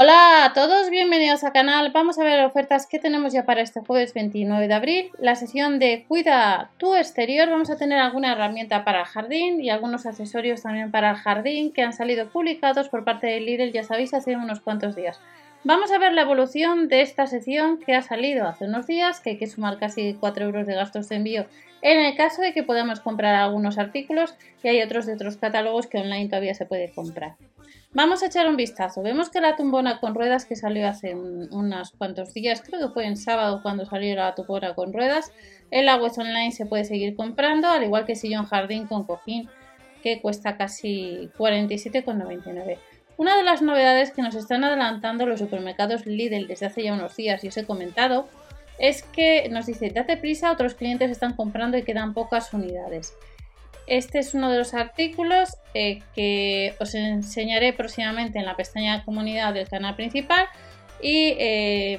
Hola a todos, bienvenidos al canal. Vamos a ver ofertas que tenemos ya para este jueves 29 de abril. La sesión de Cuida tu exterior. Vamos a tener alguna herramienta para el jardín y algunos accesorios también para el jardín que han salido publicados por parte de Lidl, ya sabéis, hace unos cuantos días. Vamos a ver la evolución de esta sección que ha salido hace unos días, que hay que sumar casi 4 euros de gastos de envío en el caso de que podamos comprar algunos artículos y hay otros de otros catálogos que online todavía se puede comprar. Vamos a echar un vistazo. Vemos que la tumbona con ruedas que salió hace unos cuantos días, creo que fue en sábado cuando salió la tumbona con ruedas, en la web online se puede seguir comprando, al igual que sillón jardín con cojín que cuesta casi 47,99. Una de las novedades que nos están adelantando los supermercados Lidl desde hace ya unos días y os he comentado es que nos dice, date prisa, otros clientes están comprando y quedan pocas unidades. Este es uno de los artículos eh, que os enseñaré próximamente en la pestaña comunidad del canal principal y eh,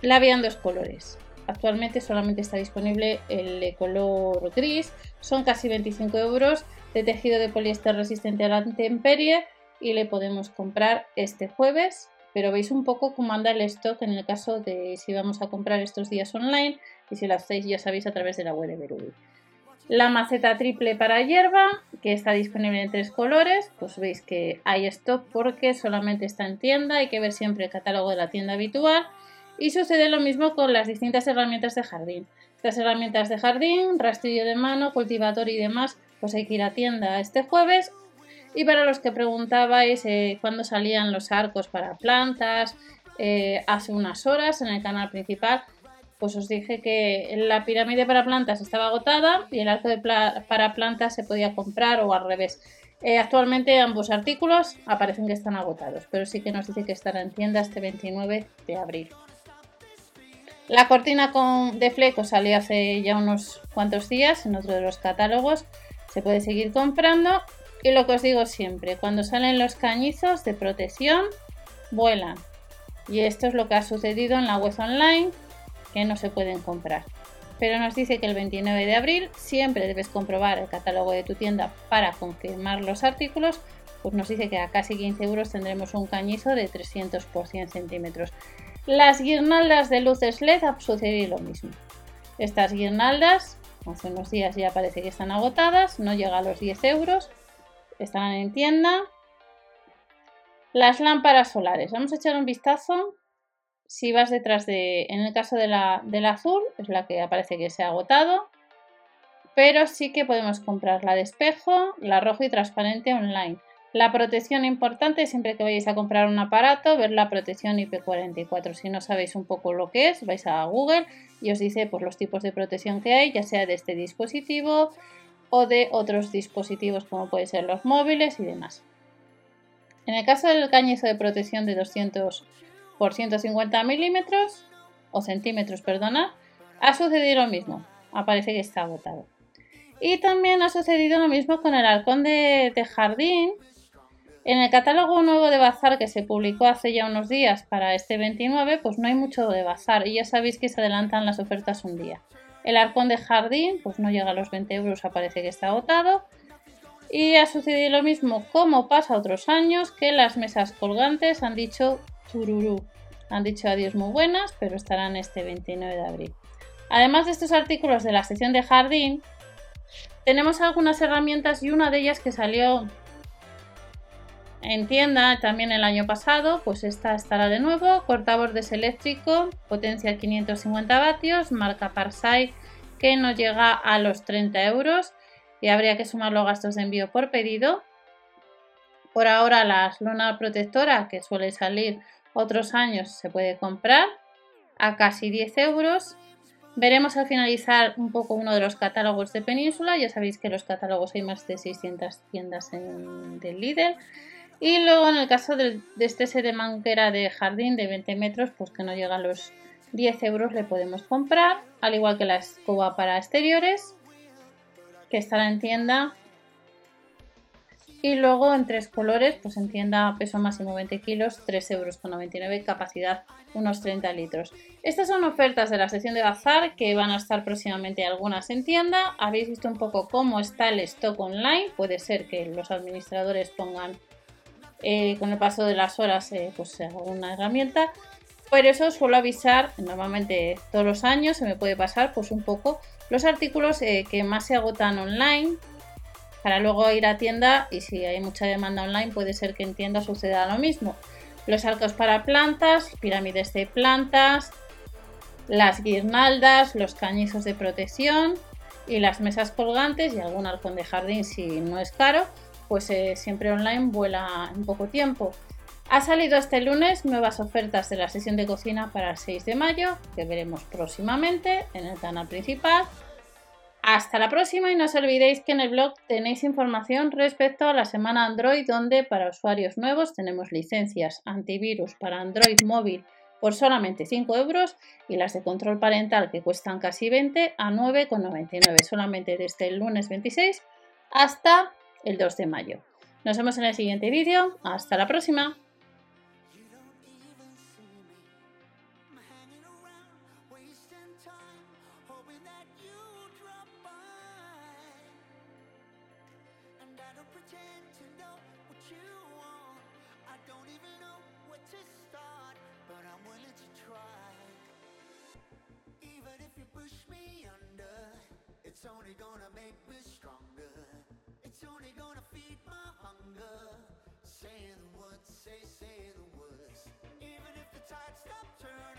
la en dos colores. Actualmente solamente está disponible el de color gris, son casi 25 euros de tejido de poliéster resistente a la intemperie y le podemos comprar este jueves pero veis un poco cómo anda el stock en el caso de si vamos a comprar estos días online y si lo hacéis ya sabéis a través de la web de Berubi. La maceta triple para hierba, que está disponible en tres colores, pues veis que hay stock porque solamente está en tienda, hay que ver siempre el catálogo de la tienda habitual. Y sucede lo mismo con las distintas herramientas de jardín. Estas herramientas de jardín, rastrillo de mano, cultivador y demás, pues hay que ir a tienda este jueves y para los que preguntabais eh, cuándo salían los arcos para plantas, eh, hace unas horas en el canal principal, pues os dije que la pirámide para plantas estaba agotada y el arco de para plantas se podía comprar o al revés. Eh, actualmente ambos artículos aparecen que están agotados, pero sí que nos dice que estará en tienda este 29 de abril. La cortina con, de fleco salió hace ya unos cuantos días en otro de los catálogos. Se puede seguir comprando y lo que os digo siempre, cuando salen los cañizos de protección, vuelan. Y esto es lo que ha sucedido en la web online, que no se pueden comprar. Pero nos dice que el 29 de abril siempre debes comprobar el catálogo de tu tienda para confirmar los artículos. Pues nos dice que a casi 15 euros tendremos un cañizo de 300 por 100 centímetros. Las guirnaldas de luces LED ha sucedido lo mismo. Estas guirnaldas, hace unos días ya parece que están agotadas, no llega a los 10 euros estarán en tienda. Las lámparas solares. Vamos a echar un vistazo. Si vas detrás de, en el caso de la, del azul, es la que aparece que se ha agotado. Pero sí que podemos comprar la de espejo, la roja y transparente online. La protección importante, siempre que vayáis a comprar un aparato, ver la protección IP44. Si no sabéis un poco lo que es, vais a Google y os dice por los tipos de protección que hay, ya sea de este dispositivo, o de otros dispositivos como pueden ser los móviles y demás. En el caso del cañizo de protección de 200 por 150 milímetros o centímetros, perdona, ha sucedido lo mismo. Aparece que está agotado. Y también ha sucedido lo mismo con el halcón de, de jardín. En el catálogo nuevo de Bazar que se publicó hace ya unos días para este 29, pues no hay mucho de Bazar y ya sabéis que se adelantan las ofertas un día. El arcón de jardín, pues no llega a los 20 euros, aparece que está agotado. Y ha sucedido lo mismo como pasa otros años, que las mesas colgantes han dicho Han dicho adiós muy buenas, pero estarán este 29 de abril. Además de estos artículos de la sección de jardín, tenemos algunas herramientas y una de ellas que salió en tienda también el año pasado, pues esta estará de nuevo, cortabordes eléctrico, potencia 550 vatios, marca Parsai, que no llega a los 30 euros y habría que sumar los gastos de envío por pedido. Por ahora la luna protectora, que suele salir otros años, se puede comprar a casi 10 euros. Veremos al finalizar un poco uno de los catálogos de Península. Ya sabéis que los catálogos hay más de 600 tiendas en, del líder. Y luego en el caso de, este set de manguera de jardín de 20 metros, pues que no llega a los 10 euros le podemos comprar, al igual que la escoba para exteriores, que estará en tienda. Y luego en tres colores, pues en tienda peso máximo 20 kilos, 3 euros con 99, capacidad unos 30 litros. Estas son ofertas de la sección de bazar que van a estar próximamente algunas en tienda. Habéis visto un poco cómo está el stock online. Puede ser que los administradores pongan eh, con el paso de las horas eh, pues alguna herramienta. Por eso suelo avisar, normalmente todos los años se me puede pasar pues un poco los artículos eh, que más se agotan online para luego ir a tienda y si hay mucha demanda online puede ser que en tienda suceda lo mismo. Los arcos para plantas, pirámides de plantas, las guirnaldas, los cañizos de protección y las mesas colgantes y algún arcón de jardín si no es caro, pues eh, siempre online vuela en poco tiempo. Ha salido este lunes nuevas ofertas de la sesión de cocina para el 6 de mayo, que veremos próximamente en el canal principal. Hasta la próxima y no os olvidéis que en el blog tenéis información respecto a la semana Android donde para usuarios nuevos tenemos licencias antivirus para Android móvil por solamente 5 euros y las de control parental que cuestan casi 20 a 9,99 solamente desde el lunes 26 hasta el 2 de mayo. Nos vemos en el siguiente vídeo. Hasta la próxima. Only gonna make me stronger. It's only gonna feed my hunger. Say the words, say, say the words. Even if the tide stops turning